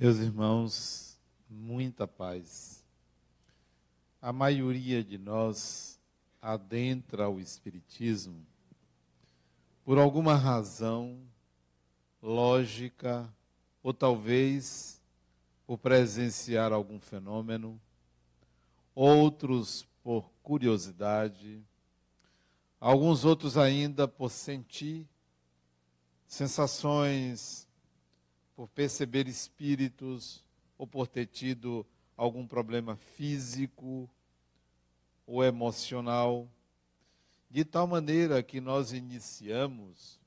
Meus irmãos, muita paz. A maioria de nós adentra o Espiritismo por alguma razão lógica, ou talvez por presenciar algum fenômeno, outros por curiosidade, alguns outros ainda por sentir sensações por perceber espíritos ou por ter tido algum problema físico ou emocional, de tal maneira que nós iniciamos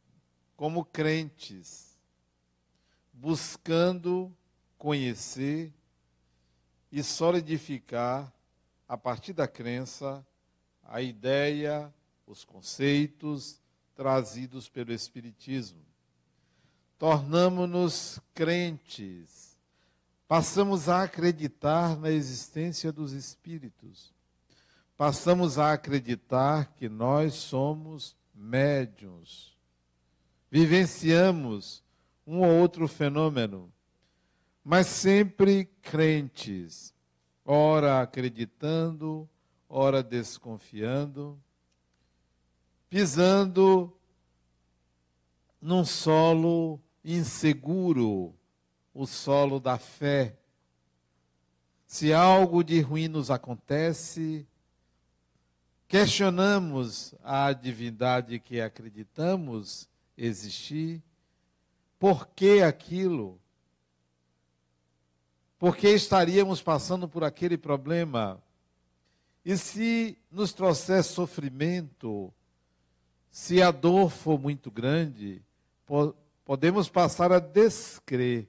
como crentes, buscando conhecer e solidificar, a partir da crença, a ideia, os conceitos trazidos pelo Espiritismo tornamos-nos crentes, passamos a acreditar na existência dos espíritos, passamos a acreditar que nós somos médiuns, vivenciamos um ou outro fenômeno, mas sempre crentes, ora acreditando, ora desconfiando, pisando num solo inseguro o solo da fé. Se algo de ruim nos acontece, questionamos a divindade que acreditamos existir, por que aquilo? Por que estaríamos passando por aquele problema? E se nos trouxer sofrimento, se a dor for muito grande, podemos passar a descrer.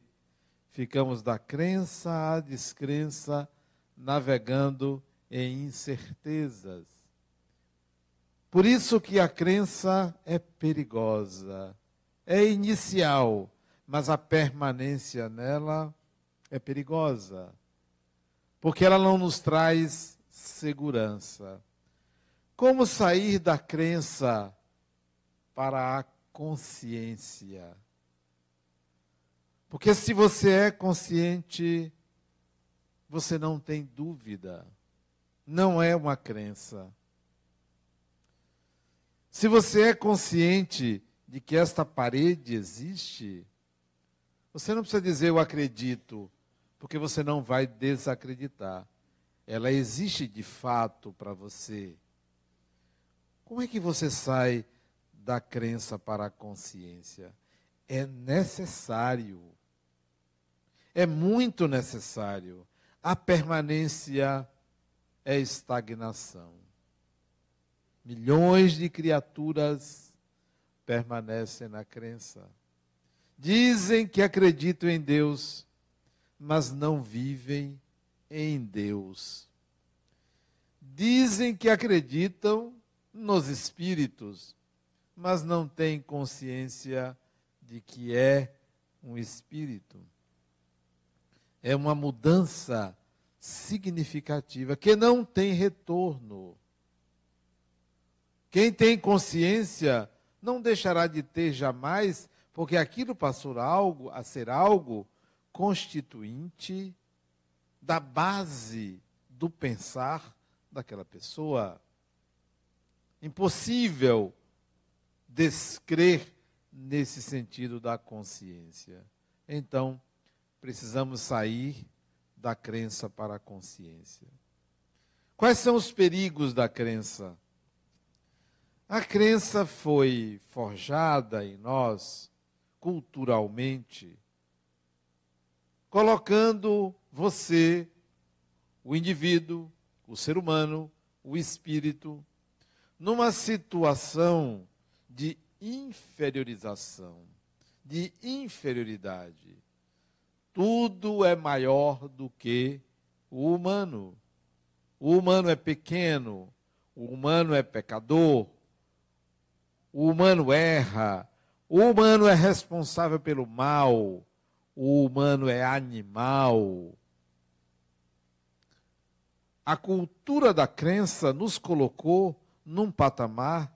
Ficamos da crença à descrença, navegando em incertezas. Por isso que a crença é perigosa, é inicial, mas a permanência nela é perigosa, porque ela não nos traz segurança. Como sair da crença para a consciência? Porque se você é consciente, você não tem dúvida. Não é uma crença. Se você é consciente de que esta parede existe, você não precisa dizer eu acredito, porque você não vai desacreditar. Ela existe de fato para você. Como é que você sai da crença para a consciência? É necessário é muito necessário. A permanência é estagnação. Milhões de criaturas permanecem na crença. Dizem que acreditam em Deus, mas não vivem em Deus. Dizem que acreditam nos espíritos, mas não têm consciência de que é um espírito é uma mudança significativa que não tem retorno. Quem tem consciência não deixará de ter jamais, porque aquilo passou algo a ser algo constituinte da base do pensar daquela pessoa. Impossível descrer nesse sentido da consciência. Então, precisamos sair da crença para a consciência. Quais são os perigos da crença? A crença foi forjada em nós culturalmente, colocando você, o indivíduo, o ser humano, o espírito, numa situação de inferiorização, de inferioridade tudo é maior do que o humano. O humano é pequeno, o humano é pecador, o humano erra, o humano é responsável pelo mal, o humano é animal. A cultura da crença nos colocou num patamar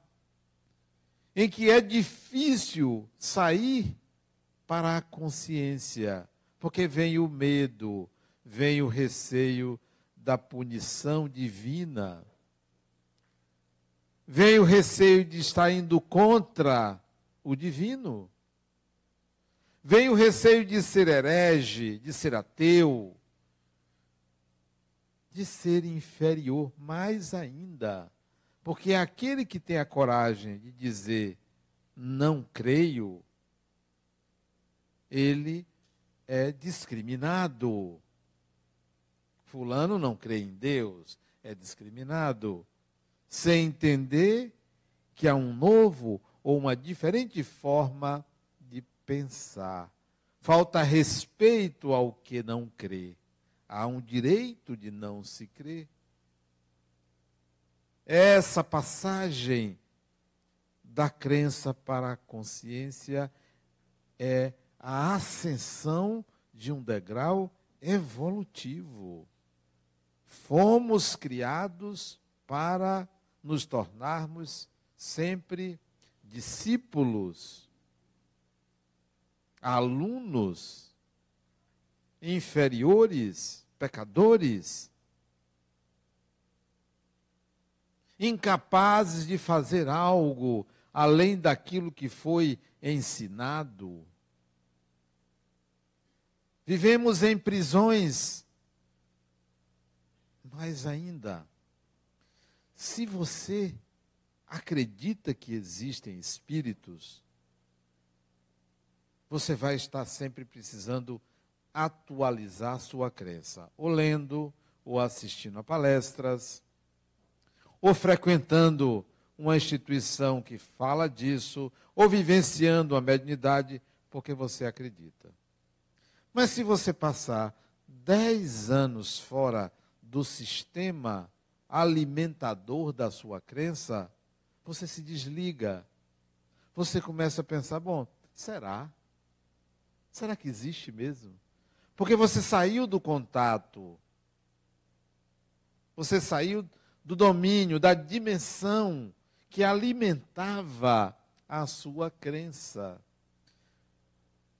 em que é difícil sair para a consciência Porque vem o medo, vem o receio da punição divina. Vem o receio de estar indo contra o divino. Vem o receio de ser herege, de ser ateu, de ser inferior, mais ainda. Porque aquele que tem a coragem de dizer não creio, ele é discriminado. Fulano não crê em Deus, é discriminado, sem entender que há um novo ou uma diferente forma de pensar. Falta respeito ao que não crê. Há um direito de não se crer. Essa passagem da crença para a consciência é a ascensão de um degrau evolutivo. Fomos criados para nos tornarmos sempre discípulos, alunos, inferiores, pecadores, incapazes de fazer algo além daquilo que foi ensinado. Vivemos em prisões, mas ainda, se você acredita que existem espíritos, você vai estar sempre precisando atualizar sua crença, ou lendo, ou assistindo a palestras, ou frequentando uma instituição que fala disso, ou vivenciando a mediunidade, porque você acredita. Mas se você passar 10 anos fora do sistema alimentador da sua crença, você se desliga. Você começa a pensar: bom, será? Será que existe mesmo? Porque você saiu do contato. Você saiu do domínio, da dimensão que alimentava a sua crença.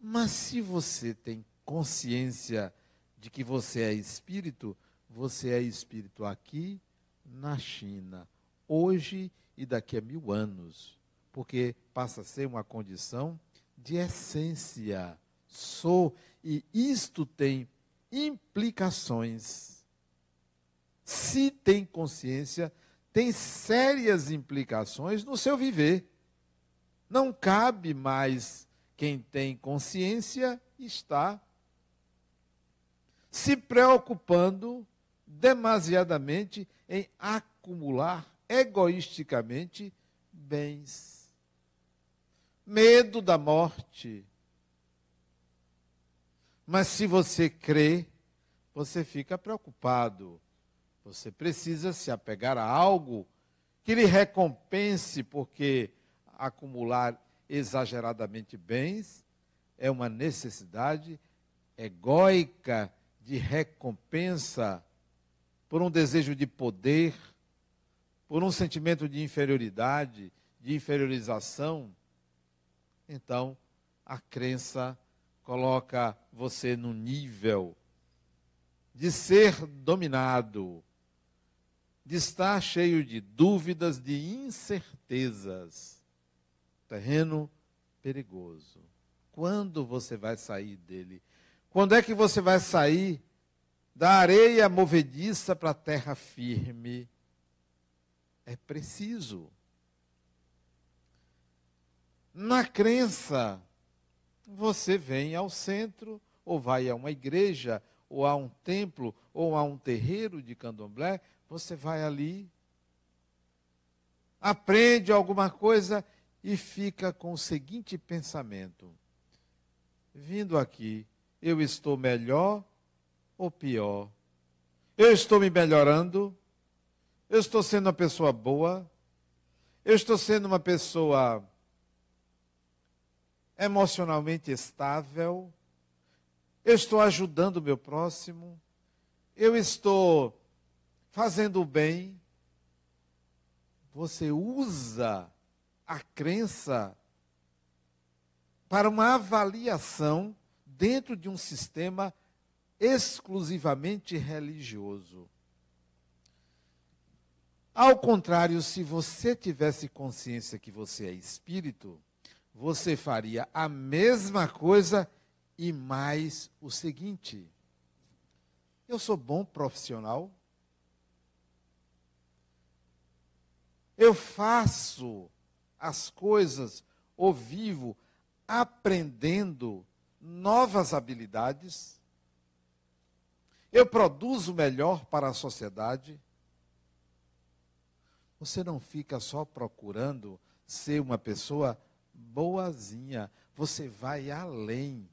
Mas se você tem consciência de que você é espírito, você é espírito aqui na China, hoje e daqui a mil anos, porque passa a ser uma condição de essência. Sou, e isto tem implicações. Se tem consciência, tem sérias implicações no seu viver. Não cabe mais quem tem consciência estar se preocupando demasiadamente em acumular egoisticamente bens. Medo da morte. Mas se você crê, você fica preocupado. Você precisa se apegar a algo que lhe recompense, porque acumular exageradamente bens é uma necessidade egóica de recompensa, por um desejo de poder, por um sentimento de inferioridade, de inferiorização, então a crença coloca você no nível de ser dominado, de estar cheio de dúvidas, de incertezas. Terreno perigoso. Quando você vai sair dele? Quando é que você vai sair da areia movediça para a terra firme? É preciso. Na crença, você vem ao centro, ou vai a uma igreja, ou a um templo, ou a um terreiro de candomblé, você vai ali, aprende alguma coisa e fica com o seguinte pensamento: vindo aqui, eu estou melhor ou pior? Eu estou me melhorando? Eu estou sendo uma pessoa boa? Eu estou sendo uma pessoa emocionalmente estável? Eu estou ajudando o meu próximo? Eu estou fazendo o bem? Você usa a crença para uma avaliação dentro de um sistema exclusivamente religioso. Ao contrário, se você tivesse consciência que você é espírito, você faria a mesma coisa e mais o seguinte: eu sou bom profissional, eu faço as coisas ou vivo aprendendo novas habilidades, eu produzo melhor para a sociedade. Você não fica só procurando ser uma pessoa boazinha, você vai além.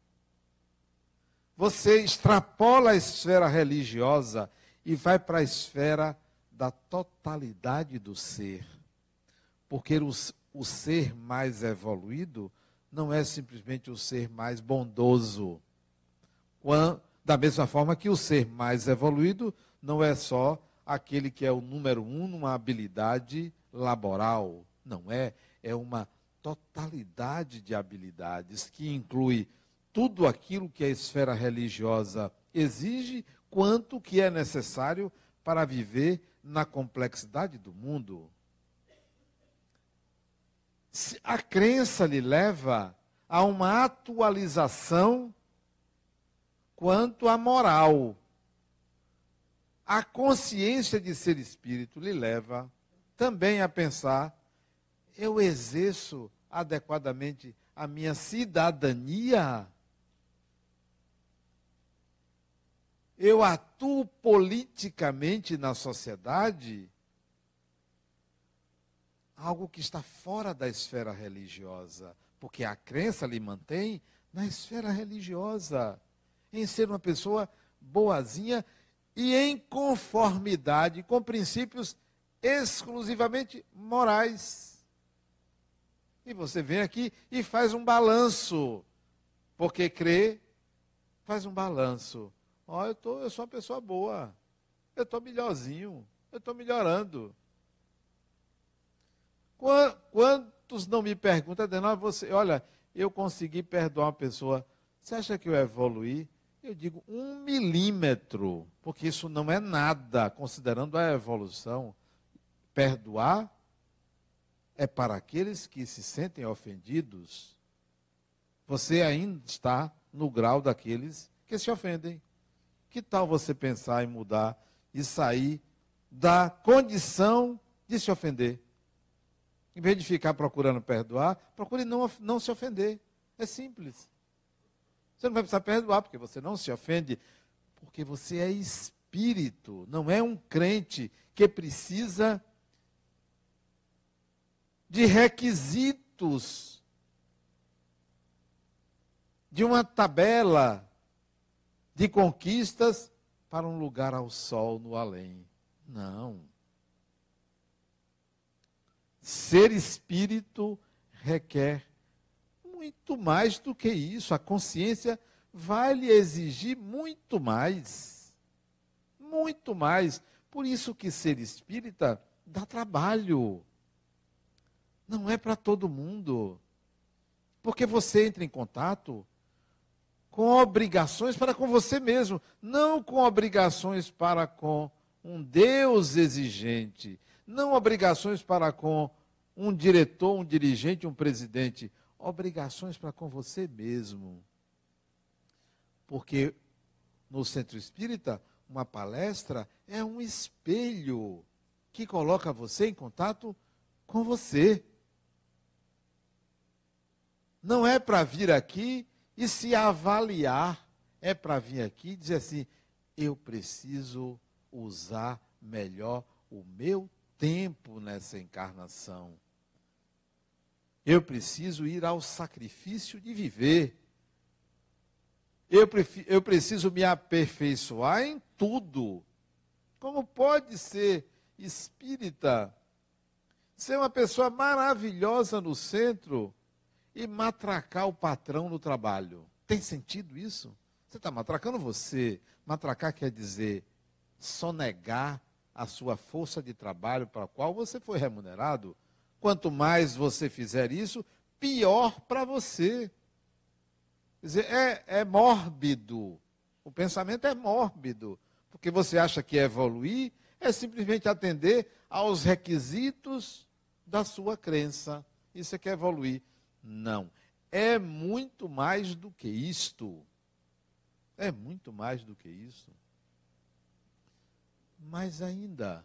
Você extrapola a esfera religiosa e vai para a esfera da totalidade do ser. Porque o, o ser mais evoluído não é simplesmente o ser mais bondoso. Da mesma forma que o ser mais evoluído não é só aquele que é o número um numa habilidade laboral. Não é. É uma totalidade de habilidades que inclui tudo aquilo que a esfera religiosa exige, quanto que é necessário para viver na complexidade do mundo. A crença lhe leva a uma atualização quanto à moral. A consciência de ser espírito lhe leva também a pensar: eu exerço adequadamente a minha cidadania? Eu atuo politicamente na sociedade? Algo que está fora da esfera religiosa, porque a crença lhe mantém na esfera religiosa, em ser uma pessoa boazinha e em conformidade com princípios exclusivamente morais. E você vem aqui e faz um balanço, porque crê, faz um balanço. Oh, eu, eu sou uma pessoa boa, eu estou melhorzinho, eu estou melhorando. Quantos não me perguntam, Adenal, você, olha, eu consegui perdoar uma pessoa, você acha que eu evoluí? Eu digo um milímetro, porque isso não é nada, considerando a evolução. Perdoar é para aqueles que se sentem ofendidos. Você ainda está no grau daqueles que se ofendem. Que tal você pensar em mudar e sair da condição de se ofender? Em vez de ficar procurando perdoar, procure não, não se ofender. É simples. Você não vai precisar perdoar, porque você não se ofende, porque você é espírito, não é um crente que precisa de requisitos, de uma tabela de conquistas para um lugar ao sol no além. Não. Ser espírito requer muito mais do que isso. A consciência vai lhe exigir muito mais. Muito mais. Por isso que ser espírita dá trabalho. Não é para todo mundo. Porque você entra em contato com obrigações para com você mesmo, não com obrigações para com um Deus exigente, não obrigações para com um diretor, um dirigente, um presidente, obrigações para com você mesmo. Porque no centro espírita, uma palestra é um espelho que coloca você em contato com você. Não é para vir aqui e se avaliar, é para vir aqui e dizer assim: eu preciso usar melhor o meu tempo nessa encarnação. Eu preciso ir ao sacrifício de viver. Eu, prefiro, eu preciso me aperfeiçoar em tudo. Como pode ser espírita, ser uma pessoa maravilhosa no centro e matracar o patrão no trabalho? Tem sentido isso? Você está matracando você. Matracar quer dizer sonegar a sua força de trabalho para a qual você foi remunerado. Quanto mais você fizer isso, pior para você. Quer dizer, é, é mórbido. O pensamento é mórbido. Porque você acha que evoluir é simplesmente atender aos requisitos da sua crença. Isso é que é evoluir. Não. É muito mais do que isto. É muito mais do que isso. Mas ainda,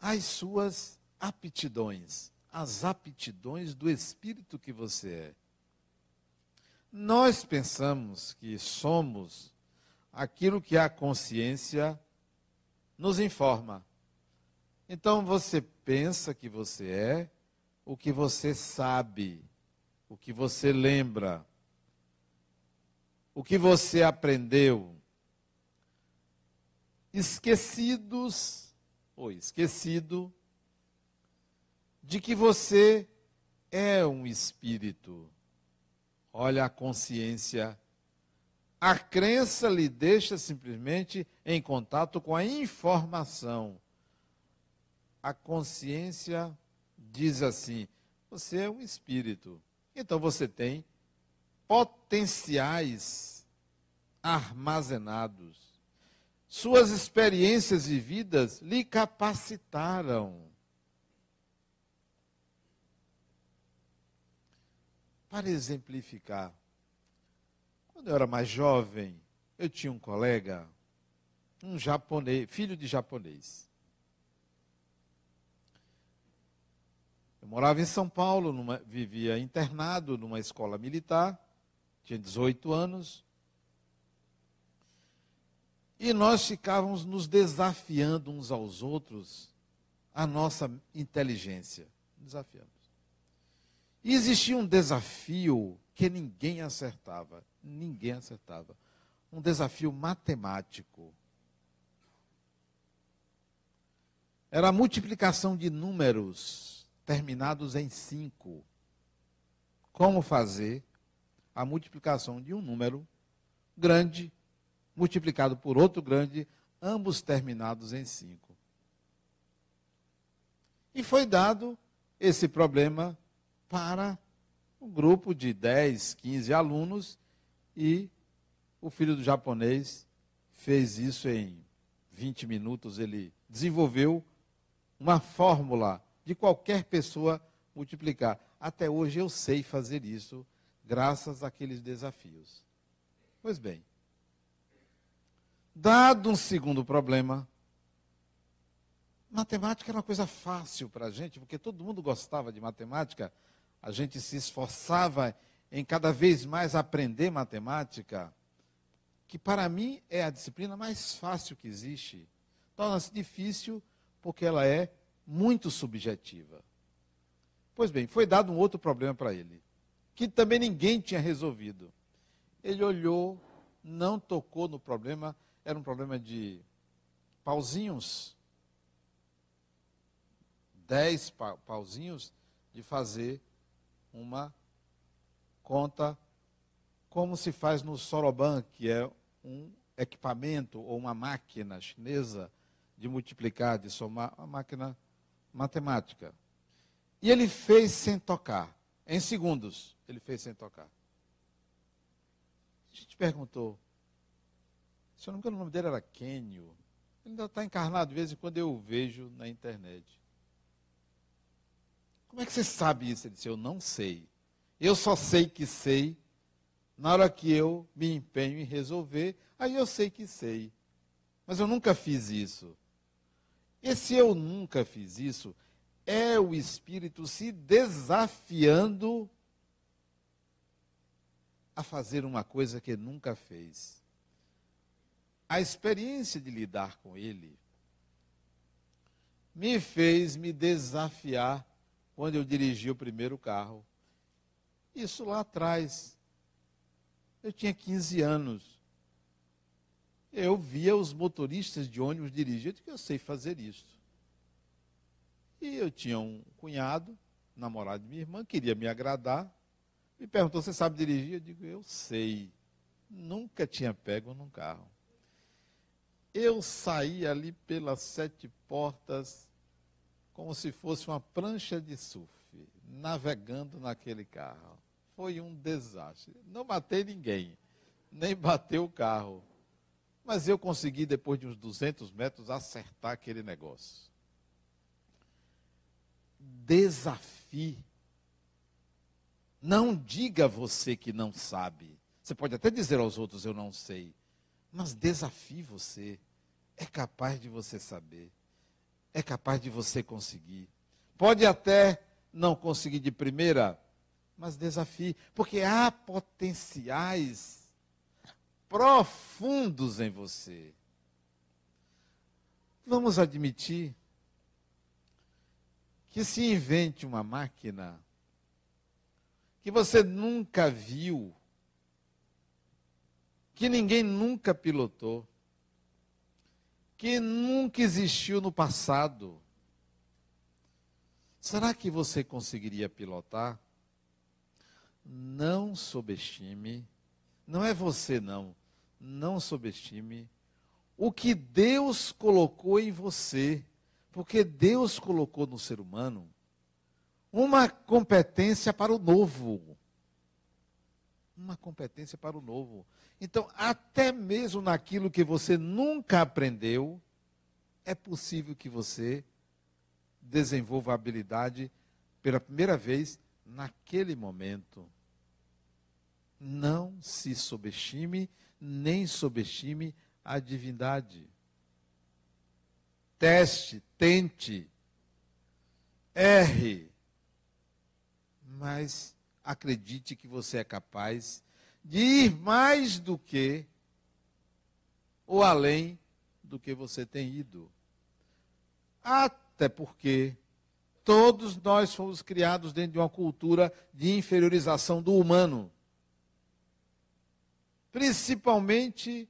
as suas aptidões, as aptidões do espírito que você é. Nós pensamos que somos aquilo que a consciência nos informa. Então você pensa que você é o que você sabe, o que você lembra, o que você aprendeu. Esquecidos, ou esquecido, de que você é um espírito. Olha a consciência. A crença lhe deixa simplesmente em contato com a informação. A consciência diz assim: você é um espírito. Então você tem potenciais armazenados. Suas experiências vividas lhe capacitaram. Para exemplificar, quando eu era mais jovem, eu tinha um colega, um japonês, filho de japonês. Eu morava em São Paulo, numa, vivia internado numa escola militar, tinha 18 anos. E nós ficávamos nos desafiando uns aos outros a nossa inteligência. Desafiamos. E existia um desafio que ninguém acertava. Ninguém acertava. Um desafio matemático. Era a multiplicação de números terminados em 5. Como fazer a multiplicação de um número grande multiplicado por outro grande, ambos terminados em 5. E foi dado esse problema para um grupo de 10, 15 alunos e o filho do japonês fez isso em 20 minutos. Ele desenvolveu uma fórmula de qualquer pessoa multiplicar. Até hoje eu sei fazer isso, graças àqueles desafios. Pois bem, dado um segundo problema, matemática era uma coisa fácil para a gente, porque todo mundo gostava de matemática, a gente se esforçava em cada vez mais aprender matemática, que para mim é a disciplina mais fácil que existe. Torna-se difícil porque ela é muito subjetiva. Pois bem, foi dado um outro problema para ele, que também ninguém tinha resolvido. Ele olhou, não tocou no problema, era um problema de pauzinhos, dez pauzinhos, de fazer uma conta como se faz no Soroban, que é um equipamento ou uma máquina chinesa de multiplicar, de somar, uma máquina matemática. E ele fez sem tocar. Em segundos, ele fez sem tocar. A gente perguntou. Se eu não me engano, o nome dele era Kenio. Ele ainda está encarnado, de vez em quando eu o vejo na internet. Como é que você sabe isso? Ele disse, eu não sei. Eu só sei que sei na hora que eu me empenho em resolver, aí eu sei que sei. Mas eu nunca fiz isso. Esse eu nunca fiz isso é o espírito se desafiando a fazer uma coisa que nunca fez. A experiência de lidar com ele me fez me desafiar quando eu dirigi o primeiro carro. Isso lá atrás. Eu tinha 15 anos eu via os motoristas de ônibus dirigir, que eu sei fazer isso. E eu tinha um cunhado, namorado de minha irmã, queria me agradar, me perguntou: Você sabe dirigir? Eu digo: Eu sei. Nunca tinha pego num carro. Eu saí ali pelas sete portas, como se fosse uma prancha de surf, navegando naquele carro. foi um desastre. Não matei ninguém, nem bateu o carro. Mas eu consegui, depois de uns 200 metros, acertar aquele negócio. Desafie. Não diga você que não sabe. Você pode até dizer aos outros, eu não sei. Mas desafie você. É capaz de você saber. É capaz de você conseguir. Pode até não conseguir de primeira, mas desafie. Porque há potenciais profundos em você. Vamos admitir que se invente uma máquina que você nunca viu, que ninguém nunca pilotou, que nunca existiu no passado. Será que você conseguiria pilotar? Não subestime não é você, não. Não subestime o que Deus colocou em você. Porque Deus colocou no ser humano uma competência para o novo. Uma competência para o novo. Então, até mesmo naquilo que você nunca aprendeu, é possível que você desenvolva a habilidade pela primeira vez naquele momento. Não se subestime, nem subestime a divindade. Teste, tente, erre, mas acredite que você é capaz de ir mais do que ou além do que você tem ido. Até porque todos nós fomos criados dentro de uma cultura de inferiorização do humano principalmente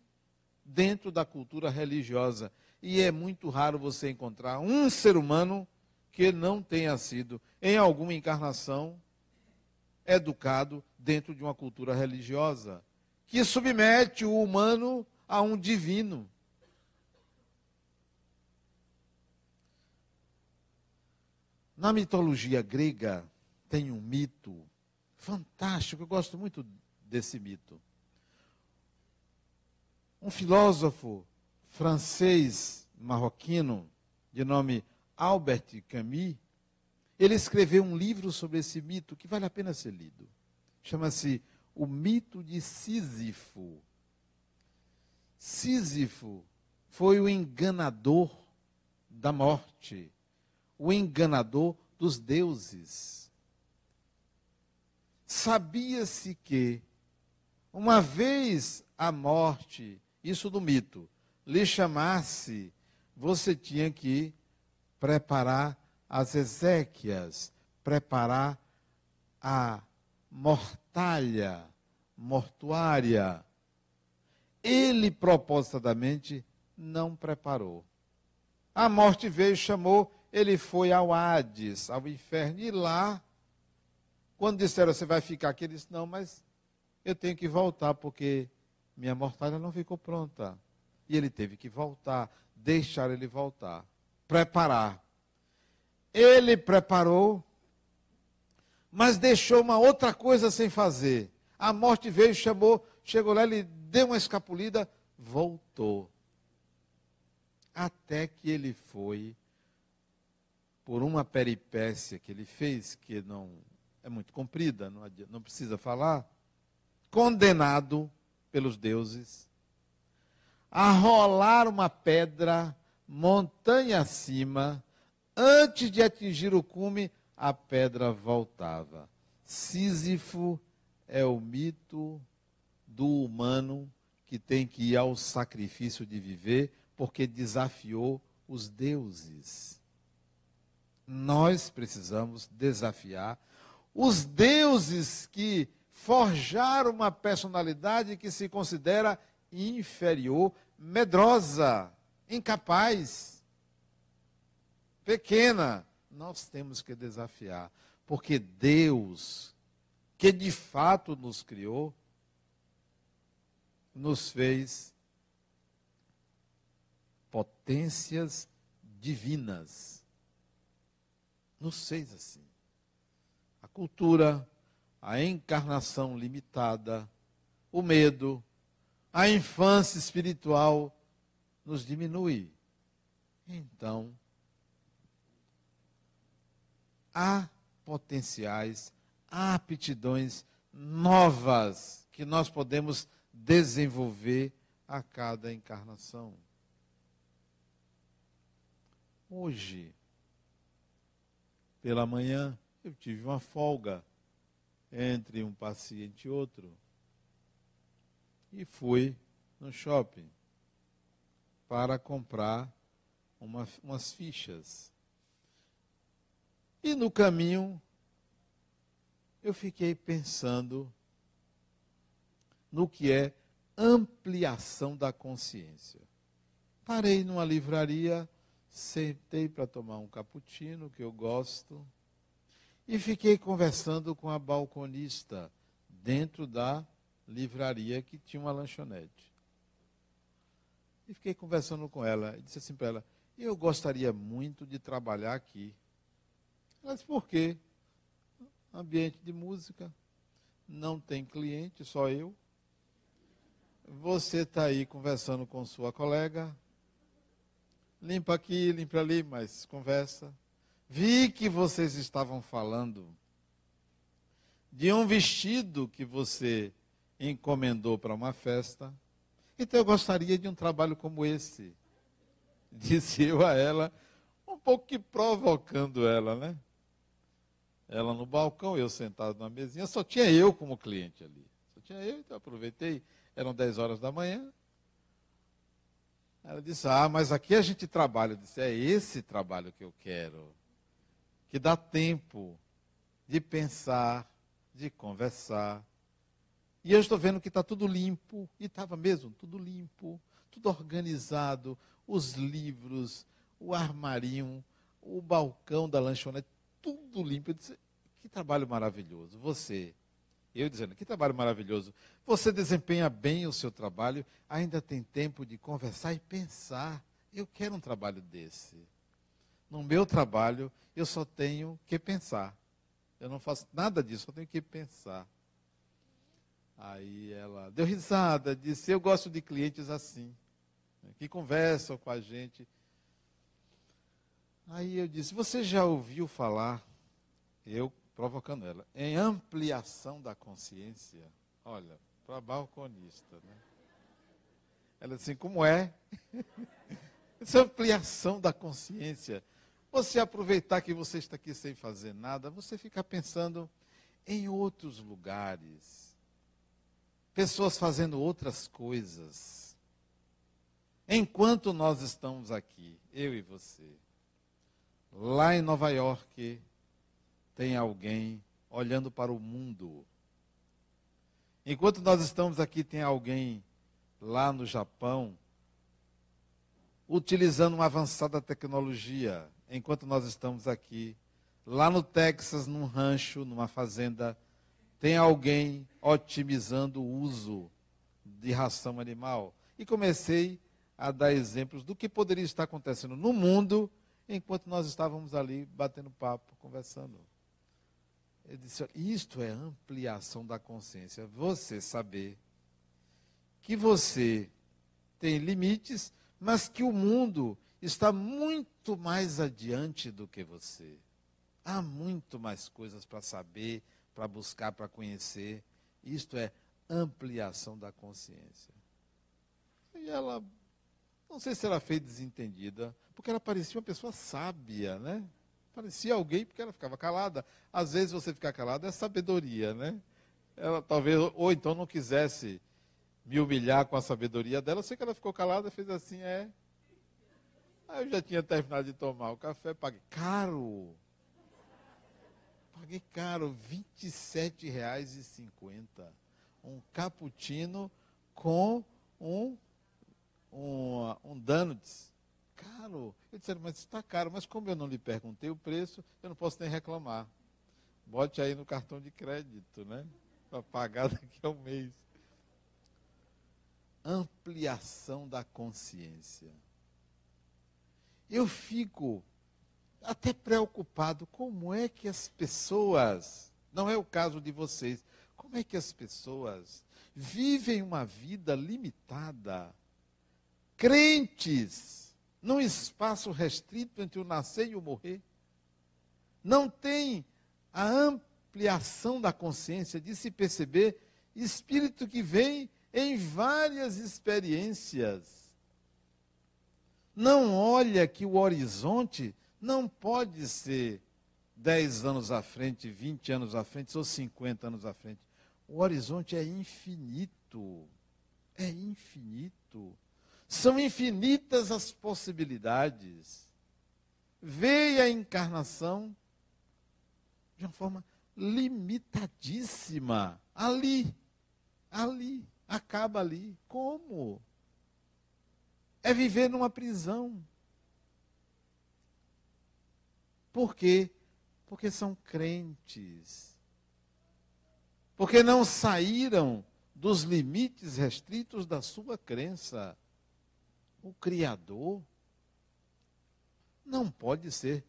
dentro da cultura religiosa. E é muito raro você encontrar um ser humano que não tenha sido, em alguma encarnação, educado dentro de uma cultura religiosa, que submete o humano a um divino. Na mitologia grega tem um mito fantástico, eu gosto muito desse mito um filósofo francês marroquino de nome Albert Camus, ele escreveu um livro sobre esse mito que vale a pena ser lido. Chama-se O Mito de Sísifo. Sísifo foi o enganador da morte, o enganador dos deuses. Sabia-se que, uma vez a morte isso do mito, lhe chamasse, você tinha que preparar as exéquias, preparar a mortalha, mortuária. Ele propositadamente não preparou. A morte veio, chamou, ele foi ao Hades, ao inferno, e lá, quando disseram você vai ficar aqui, ele disse: não, mas eu tenho que voltar, porque minha mortalha não ficou pronta. E ele teve que voltar, deixar ele voltar, preparar. Ele preparou, mas deixou uma outra coisa sem fazer. A morte veio, chamou, chegou lá, ele deu uma escapulida, voltou. Até que ele foi, por uma peripécia que ele fez, que não é muito comprida, não, não precisa falar, condenado pelos deuses, a rolar uma pedra montanha acima, antes de atingir o cume, a pedra voltava. Sísifo é o mito do humano que tem que ir ao sacrifício de viver porque desafiou os deuses. Nós precisamos desafiar os deuses que forjar uma personalidade que se considera inferior, medrosa, incapaz, pequena. Nós temos que desafiar, porque Deus, que de fato nos criou, nos fez potências divinas. Nos fez assim. A cultura, a encarnação limitada, o medo, a infância espiritual nos diminui. Então, há potenciais, há aptidões novas que nós podemos desenvolver a cada encarnação. Hoje, pela manhã, eu tive uma folga entre um paciente e outro e fui no shopping para comprar uma, umas fichas. E no caminho, eu fiquei pensando no que é ampliação da consciência. Parei numa livraria, sentei para tomar um cappuccino, que eu gosto, e fiquei conversando com a balconista dentro da livraria que tinha uma lanchonete. E fiquei conversando com ela. E disse assim para ela: Eu gostaria muito de trabalhar aqui. Disse: Por quê? Ambiente de música, não tem cliente, só eu. Você está aí conversando com sua colega. Limpa aqui, limpa ali, mas conversa. Vi que vocês estavam falando de um vestido que você encomendou para uma festa. Então eu gostaria de um trabalho como esse. Disse eu a ela, um pouco que provocando ela, né? Ela no balcão, eu sentado na mesinha, só tinha eu como cliente ali. Só tinha eu, então aproveitei. Eram 10 horas da manhã. Ela disse: Ah, mas aqui a gente trabalha. Eu disse: É esse trabalho que eu quero. Que dá tempo de pensar, de conversar, e eu estou vendo que está tudo limpo, e estava mesmo, tudo limpo, tudo organizado, os livros, o armarinho, o balcão da lanchonete, tudo limpo. Eu disse, que trabalho maravilhoso. Você, eu dizendo, que trabalho maravilhoso. Você desempenha bem o seu trabalho, ainda tem tempo de conversar e pensar. Eu quero um trabalho desse. No meu trabalho, eu só tenho que pensar. Eu não faço nada disso, só tenho que pensar. Aí ela deu risada, disse: Eu gosto de clientes assim, né, que conversam com a gente. Aí eu disse: Você já ouviu falar, eu provocando ela, em ampliação da consciência? Olha, para balconista, né? Ela disse: Como é? Essa ampliação da consciência. Você aproveitar que você está aqui sem fazer nada, você fica pensando em outros lugares pessoas fazendo outras coisas. Enquanto nós estamos aqui, eu e você, lá em Nova York, tem alguém olhando para o mundo. Enquanto nós estamos aqui, tem alguém lá no Japão utilizando uma avançada tecnologia. Enquanto nós estamos aqui, lá no Texas, num rancho, numa fazenda, tem alguém otimizando o uso de ração animal. E comecei a dar exemplos do que poderia estar acontecendo no mundo enquanto nós estávamos ali batendo papo, conversando. Ele disse: Isto é ampliação da consciência. Você saber que você tem limites, mas que o mundo está muito mais adiante do que você. Há muito mais coisas para saber, para buscar, para conhecer. Isto é ampliação da consciência. E ela, não sei se ela fez desentendida, porque ela parecia uma pessoa sábia, né? Parecia alguém porque ela ficava calada. Às vezes você ficar calado é sabedoria, né? Ela talvez, ou então não quisesse me humilhar com a sabedoria dela. Eu sei que ela ficou calada, fez assim, é. Aí eu já tinha terminado de tomar o café, paguei caro. Paguei caro, R$ 27,50. Um cappuccino com um, um, um donuts. Caro. Eu disse, mas está caro. Mas como eu não lhe perguntei o preço, eu não posso nem reclamar. Bote aí no cartão de crédito, né? Para pagar daqui a um mês. Ampliação da consciência. Eu fico até preocupado como é que as pessoas Não é o caso de vocês. Como é que as pessoas vivem uma vida limitada, crentes, num espaço restrito entre o nascer e o morrer? Não tem a ampliação da consciência de se perceber espírito que vem em várias experiências. Não olha que o horizonte não pode ser 10 anos à frente, 20 anos à frente ou 50 anos à frente. O horizonte é infinito. É infinito. São infinitas as possibilidades. Veio a encarnação de uma forma limitadíssima. Ali. Ali. Acaba ali. Como? É viver numa prisão. Por quê? Porque são crentes. Porque não saíram dos limites restritos da sua crença. O Criador não pode ser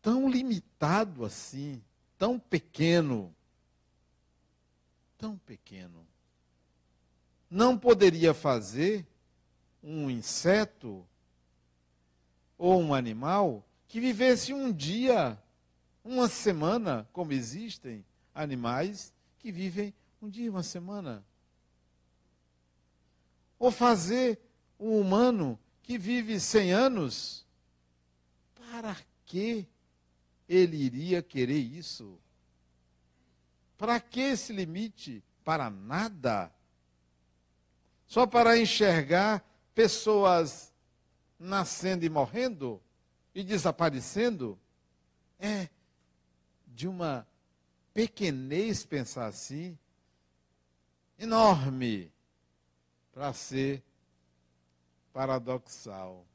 tão limitado assim, tão pequeno. Tão pequeno. Não poderia fazer um inseto ou um animal que vivesse um dia, uma semana, como existem animais que vivem um dia, uma semana. Ou fazer um humano que vive 100 anos, para que ele iria querer isso? Para que esse limite? Para nada. Só para enxergar pessoas nascendo e morrendo? e desaparecendo, é de uma pequenez pensar assim, enorme, para ser paradoxal.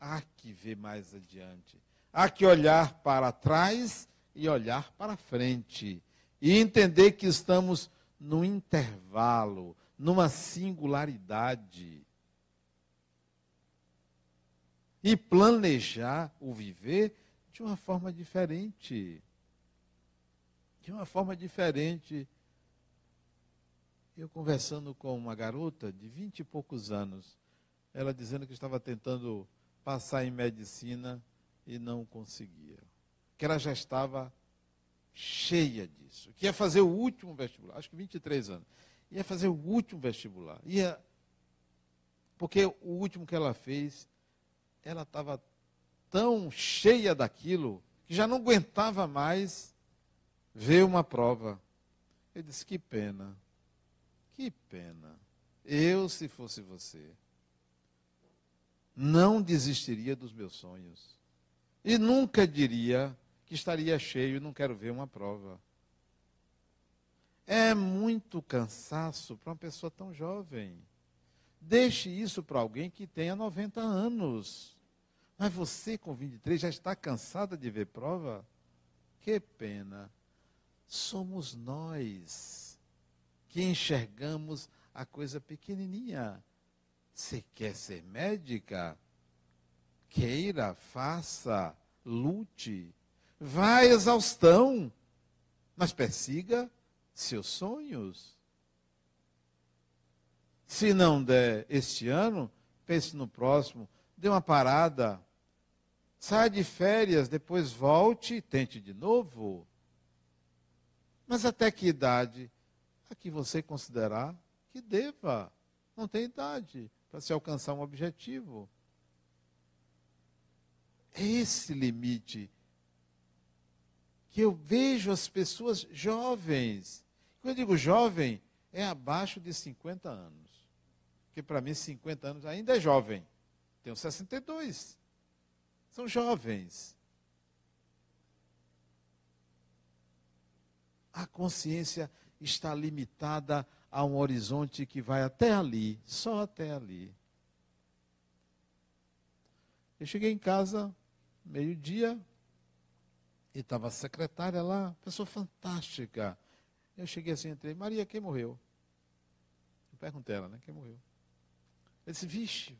Há que ver mais adiante. Há que olhar para trás e olhar para frente. E entender que estamos num intervalo, numa singularidade e planejar o viver de uma forma diferente. De uma forma diferente. Eu conversando com uma garota de vinte e poucos anos, ela dizendo que estava tentando passar em medicina e não conseguia. Que ela já estava cheia disso. Que ia fazer o último vestibular, acho que 23 anos. Ia fazer o último vestibular. Ia, porque o último que ela fez ela estava tão cheia daquilo que já não aguentava mais ver uma prova. Eu disse: que pena, que pena. Eu, se fosse você, não desistiria dos meus sonhos. E nunca diria que estaria cheio e não quero ver uma prova. É muito cansaço para uma pessoa tão jovem. Deixe isso para alguém que tenha 90 anos. Mas você com 23 já está cansada de ver prova? Que pena. Somos nós que enxergamos a coisa pequenininha. Você quer ser médica? Queira, faça, lute. Vai exaustão, mas persiga seus sonhos. Se não der este ano, pense no próximo dê uma parada, saia de férias, depois volte e tente de novo. Mas até que idade? Que você considerar que deva. Não tem idade para se alcançar um objetivo. É esse limite que eu vejo as pessoas jovens. Quando eu digo jovem, é abaixo de 50 anos. Porque para mim 50 anos ainda é jovem. Tenho 62. São jovens. A consciência está limitada a um horizonte que vai até ali, só até ali. Eu cheguei em casa, meio-dia, e estava a secretária lá, pessoa fantástica. Eu cheguei assim, entrei, Maria, quem morreu? Eu perguntei ela, né? Quem morreu? Eu disse, vixe,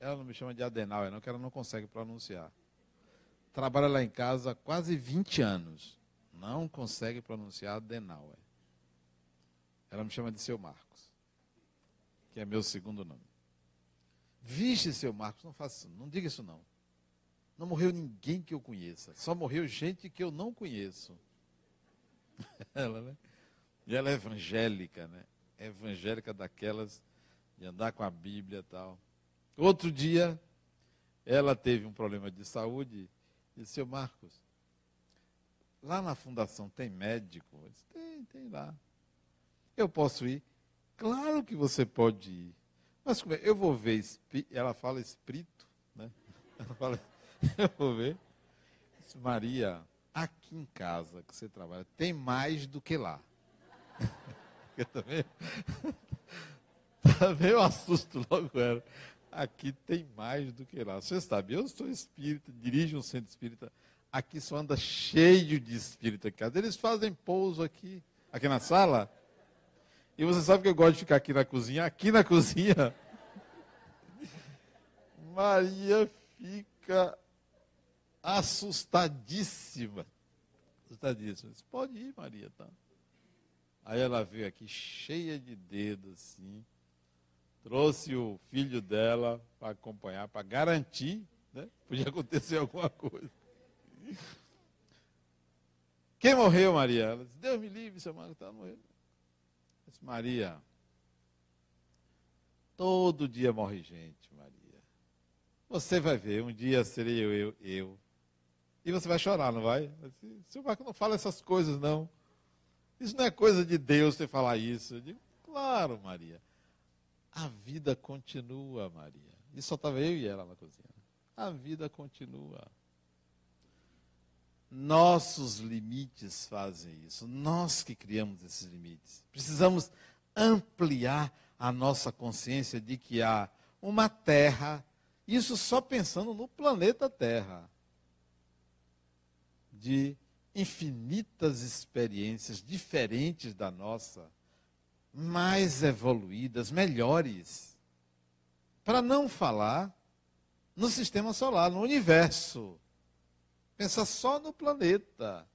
ela não me chama de Adenauer, não, que ela não consegue pronunciar. Trabalha lá em casa há quase 20 anos. não consegue pronunciar Adenauer. Ela me chama de seu Marcos, que é meu segundo nome. Vixe, seu Marcos, não faça isso, não diga isso não. Não morreu ninguém que eu conheça, só morreu gente que eu não conheço. ela, né? E ela é evangélica, né? É evangélica daquelas de andar com a Bíblia e tal. Outro dia, ela teve um problema de saúde e disse, seu Marcos, lá na fundação tem médico? Eu disse, tem, tem lá. Eu posso ir? Claro que você pode ir. Mas como é? Eu vou ver, ela fala espírito, né? Ela fala, eu vou ver. Maria, aqui em casa que você trabalha, tem mais do que lá. Eu também, também eu assusto logo ela. Aqui tem mais do que lá. Você sabe, eu sou espírita, dirijo um centro espírita. Aqui só anda cheio de espírita. Eles fazem pouso aqui, aqui na sala. E você sabe que eu gosto de ficar aqui na cozinha? Aqui na cozinha. Maria fica assustadíssima. Assustadíssima. Disse, Pode ir, Maria, tá? Aí ela veio aqui cheia de dedos, assim. Trouxe o filho dela para acompanhar, para garantir, né? Podia acontecer alguma coisa. Quem morreu, Maria? Ela disse, Deus me livre, seu Marcos está morrendo. Maria, todo dia morre gente, Maria. Você vai ver, um dia serei eu, eu, eu. E você vai chorar, não vai? Seu Marcos não fala essas coisas, não. Isso não é coisa de Deus você falar isso. Eu digo, claro, Maria. A vida continua, Maria. E só estava eu e ela na cozinha. A vida continua. Nossos limites fazem isso. Nós que criamos esses limites. Precisamos ampliar a nossa consciência de que há uma terra, isso só pensando no planeta Terra, de infinitas experiências diferentes da nossa, mais evoluídas, melhores. Para não falar no sistema solar, no universo. Pensa só no planeta.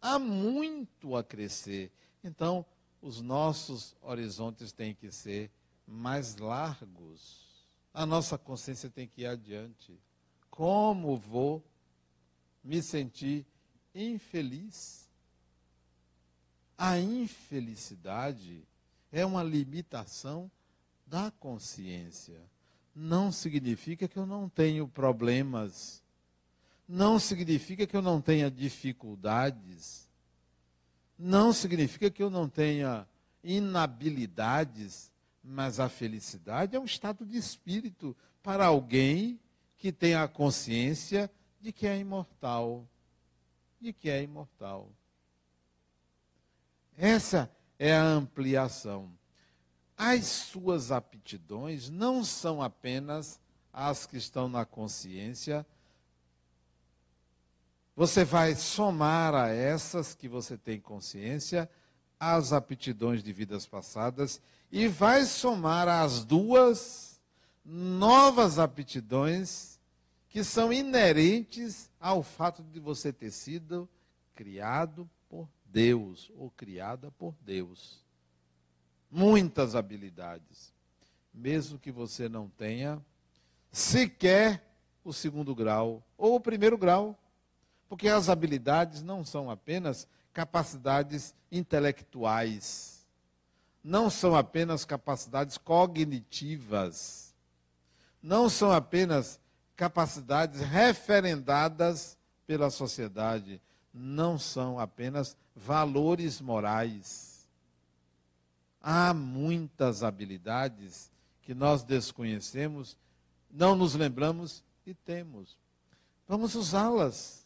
Há muito a crescer. Então, os nossos horizontes têm que ser mais largos. A nossa consciência tem que ir adiante. Como vou me sentir infeliz. A infelicidade é uma limitação da consciência. Não significa que eu não tenho problemas. Não significa que eu não tenha dificuldades. Não significa que eu não tenha inabilidades. Mas a felicidade é um estado de espírito para alguém que tem a consciência de que é imortal de que é imortal. Essa é a ampliação. As suas aptidões não são apenas as que estão na consciência. Você vai somar a essas que você tem consciência as aptidões de vidas passadas e vai somar as duas novas aptidões que são inerentes ao fato de você ter sido criado por Deus ou criada por Deus. Muitas habilidades, mesmo que você não tenha sequer o segundo grau ou o primeiro grau, porque as habilidades não são apenas capacidades intelectuais, não são apenas capacidades cognitivas, não são apenas capacidades referendadas pela sociedade, não são apenas valores morais. Há muitas habilidades que nós desconhecemos, não nos lembramos e temos. Vamos usá-las.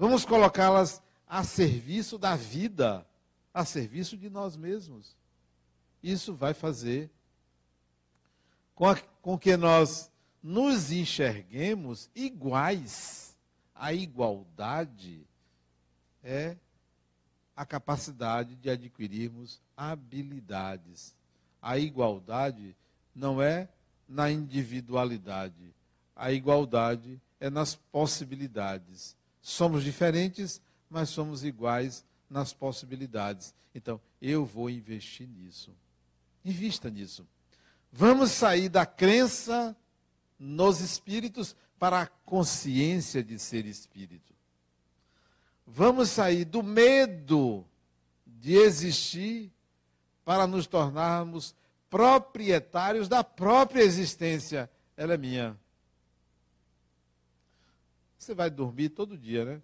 Vamos colocá-las a serviço da vida, a serviço de nós mesmos. Isso vai fazer com, a, com que nós nos enxerguemos iguais. A igualdade é a capacidade de adquirirmos habilidades. A igualdade não é na individualidade. A igualdade é nas possibilidades. Somos diferentes, mas somos iguais nas possibilidades. Então, eu vou investir nisso. Invista nisso. Vamos sair da crença nos espíritos para a consciência de ser espírito. Vamos sair do medo de existir para nos tornarmos proprietários da própria existência. Ela é minha. Você vai dormir todo dia, né?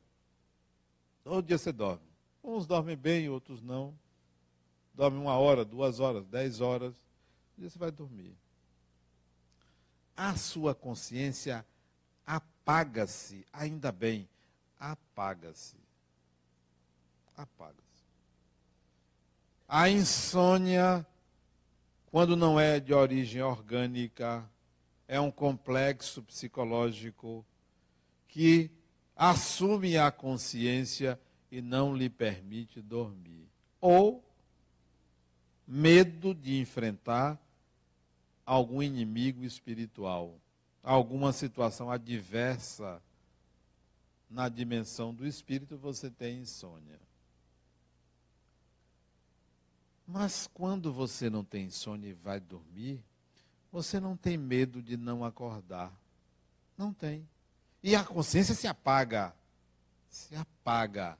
Todo dia você dorme. Uns dormem bem, outros não. Dorme uma hora, duas horas, dez horas. Um dia você vai dormir. A sua consciência apaga-se, ainda bem, apaga-se. Apaga-se. A insônia quando não é de origem orgânica, é um complexo psicológico que assume a consciência e não lhe permite dormir. Ou medo de enfrentar algum inimigo espiritual, alguma situação adversa na dimensão do espírito, você tem insônia. Mas quando você não tem sono e vai dormir, você não tem medo de não acordar. Não tem. E a consciência se apaga. Se apaga.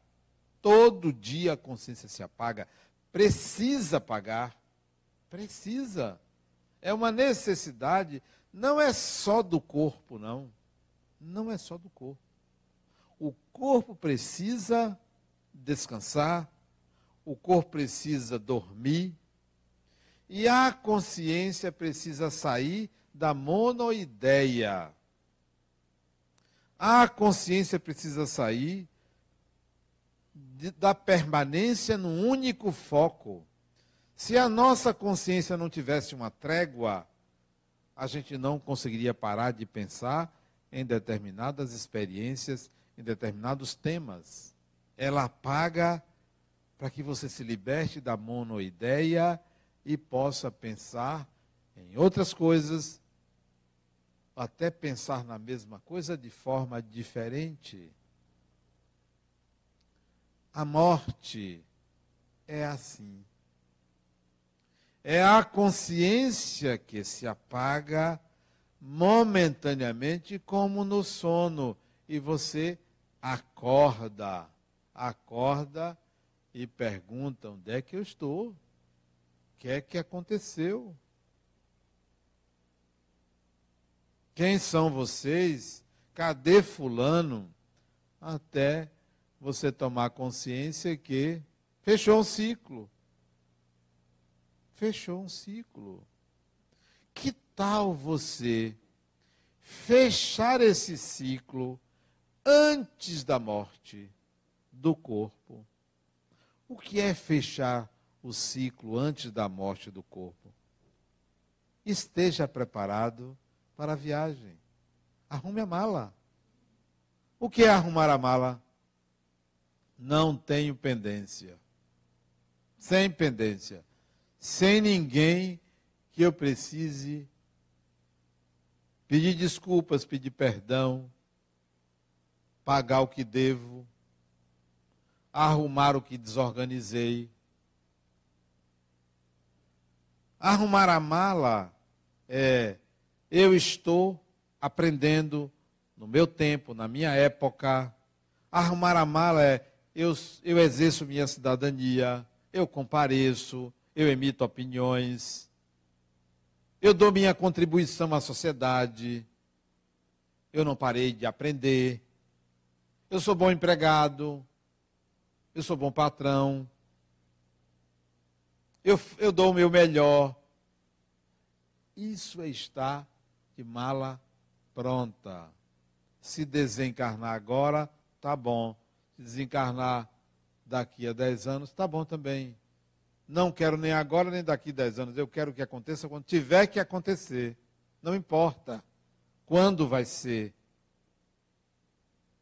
Todo dia a consciência se apaga. Precisa apagar. Precisa. É uma necessidade. Não é só do corpo, não. Não é só do corpo. O corpo precisa descansar, o corpo precisa dormir e a consciência precisa sair da monoideia. A consciência precisa sair da permanência num único foco. Se a nossa consciência não tivesse uma trégua, a gente não conseguiria parar de pensar em determinadas experiências, em determinados temas. Ela apaga para que você se liberte da monoideia e possa pensar em outras coisas, até pensar na mesma coisa de forma diferente. A morte é assim. É a consciência que se apaga momentaneamente, como no sono, e você acorda, acorda e pergunta onde é que eu estou, o que é que aconteceu. Quem são vocês? Cadê Fulano? Até você tomar consciência que fechou um ciclo. Fechou um ciclo. Que tal você fechar esse ciclo antes da morte do corpo? O que é fechar o ciclo antes da morte do corpo? Esteja preparado para a viagem. Arrume a mala. O que é arrumar a mala? Não tenho pendência. Sem pendência. Sem ninguém que eu precise pedir desculpas, pedir perdão, pagar o que devo, arrumar o que desorganizei. Arrumar a mala é eu estou aprendendo no meu tempo, na minha época. Arrumar a mala é eu, eu exerço minha cidadania, eu compareço, eu emito opiniões, eu dou minha contribuição à sociedade, eu não parei de aprender, eu sou bom empregado, eu sou bom patrão, eu, eu dou o meu melhor. Isso é estar de mala pronta. Se desencarnar agora, tá bom. Se desencarnar daqui a 10 anos, tá bom também. Não quero nem agora nem daqui a 10 anos. Eu quero que aconteça quando tiver que acontecer. Não importa quando vai ser.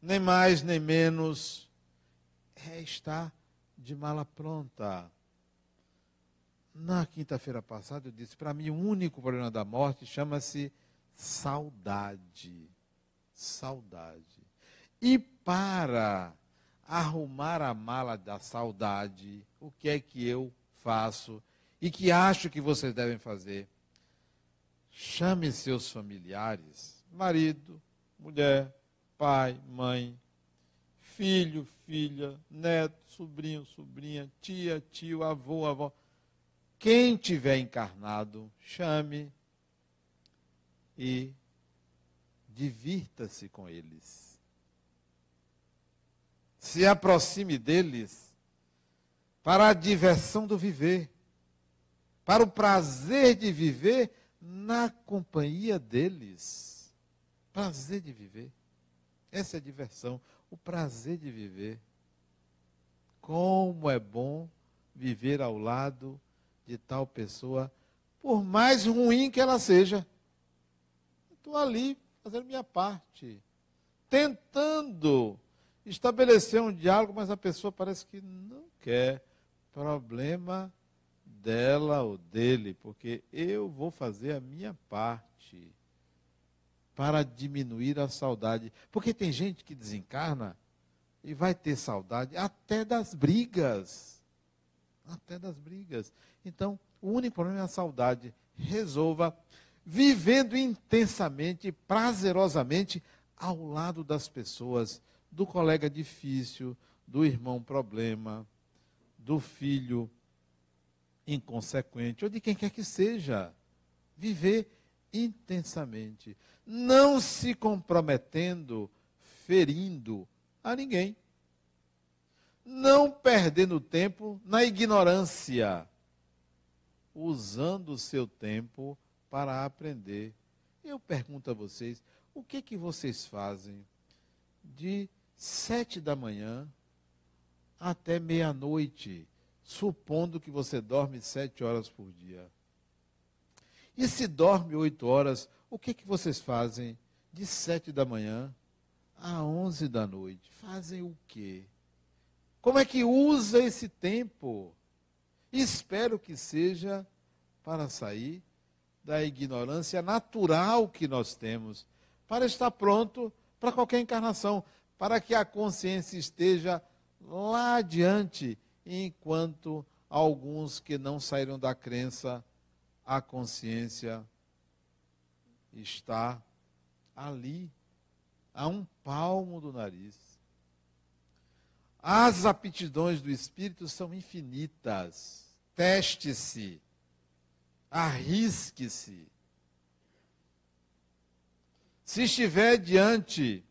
Nem mais, nem menos é estar de mala pronta. Na quinta-feira passada eu disse, para mim o único problema da morte chama-se saudade. Saudade. E para arrumar a mala da saudade, o que é que eu faço e que acho que vocês devem fazer. Chame seus familiares, marido, mulher, pai, mãe, filho, filha, neto, sobrinho, sobrinha, tia, tio, avô, avó. Quem tiver encarnado, chame e divirta-se com eles. Se aproxime deles para a diversão do viver, para o prazer de viver na companhia deles. Prazer de viver. Essa é a diversão, o prazer de viver. Como é bom viver ao lado de tal pessoa, por mais ruim que ela seja. Estou ali fazendo minha parte, tentando estabelecer um diálogo, mas a pessoa parece que não quer. Problema dela ou dele, porque eu vou fazer a minha parte para diminuir a saudade. Porque tem gente que desencarna e vai ter saudade até das brigas. Até das brigas. Então, o único problema é a saudade. Resolva vivendo intensamente, prazerosamente ao lado das pessoas, do colega difícil, do irmão problema, do filho inconsequente, ou de quem quer que seja. Viver intensamente, não se comprometendo, ferindo a ninguém. Não perdendo tempo na ignorância, usando o seu tempo para aprender. Eu pergunto a vocês, o que que vocês fazem de sete da manhã até meia-noite, supondo que você dorme sete horas por dia? E se dorme oito horas, o que que vocês fazem de sete da manhã a onze da noite? Fazem o quê? Como é que usa esse tempo? Espero que seja para sair da ignorância natural que nós temos, para estar pronto para qualquer encarnação, para que a consciência esteja lá adiante, enquanto alguns que não saíram da crença, a consciência está ali, a um palmo do nariz. As aptidões do espírito são infinitas. Teste-se arrisque-se. Se estiver diante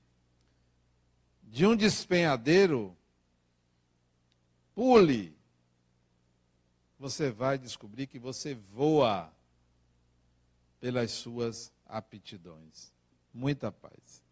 de um despenhadeiro, pule. Você vai descobrir que você voa pelas suas aptidões. Muita paz.